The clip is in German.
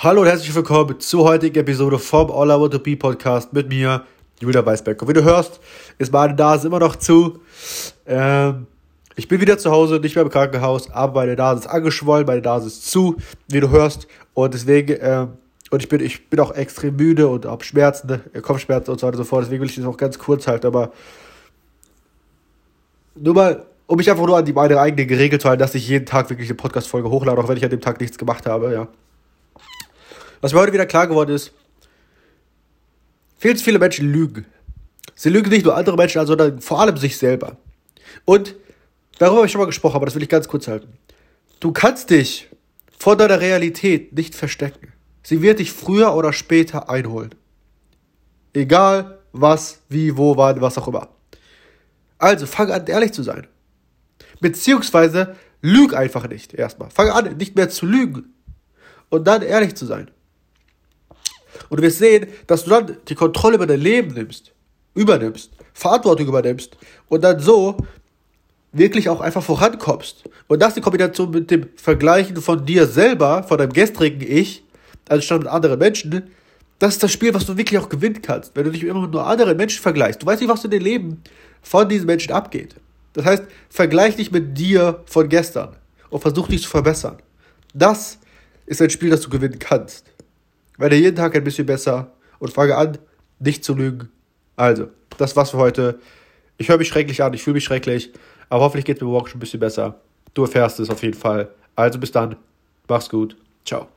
Hallo und herzlich willkommen zur heutigen Episode vom All I Want to Be Podcast mit mir, Julia Weisbeck. wie du hörst, ist meine Nase immer noch zu. Ähm, ich bin wieder zu Hause, nicht mehr im Krankenhaus, aber meine Nase ist angeschwollen, meine Nase ist zu, wie du hörst. Und deswegen, ähm, und ich bin, ich bin auch extrem müde und habe Schmerzen, ne? Kopfschmerzen und so weiter und so fort. Deswegen will ich das auch ganz kurz halten, aber nur mal, um mich einfach nur an die meine eigene Regel zu halten, dass ich jeden Tag wirklich eine Podcast-Folge hochlade, auch wenn ich an dem Tag nichts gemacht habe, ja. Was mir heute wieder klar geworden ist, viel zu viele Menschen lügen. Sie lügen nicht nur andere Menschen sondern vor allem sich selber. Und darüber habe ich schon mal gesprochen, aber das will ich ganz kurz halten. Du kannst dich vor deiner Realität nicht verstecken. Sie wird dich früher oder später einholen. Egal was, wie, wo, wann, was auch immer. Also fang an, ehrlich zu sein. Beziehungsweise lüg einfach nicht erstmal. Fang an, nicht mehr zu lügen. Und dann ehrlich zu sein. Und du wirst sehen, dass du dann die Kontrolle über dein Leben nimmst, übernimmst, Verantwortung übernimmst und dann so wirklich auch einfach vorankommst. Und das die Kombination mit dem Vergleichen von dir selber, von deinem gestrigen Ich, also statt mit anderen Menschen, das ist das Spiel, was du wirklich auch gewinnen kannst, wenn du dich immer mit nur anderen Menschen vergleichst. Du weißt nicht, was in dem Leben von diesen Menschen abgeht. Das heißt, vergleich dich mit dir von gestern und versuch dich zu verbessern. Das ist ein Spiel, das du gewinnen kannst. Werde jeden Tag ein bisschen besser und fange an, nicht zu lügen. Also, das war's für heute. Ich höre mich schrecklich an, ich fühle mich schrecklich, aber hoffentlich geht es mir morgen schon ein bisschen besser. Du erfährst es auf jeden Fall. Also bis dann. Mach's gut. Ciao.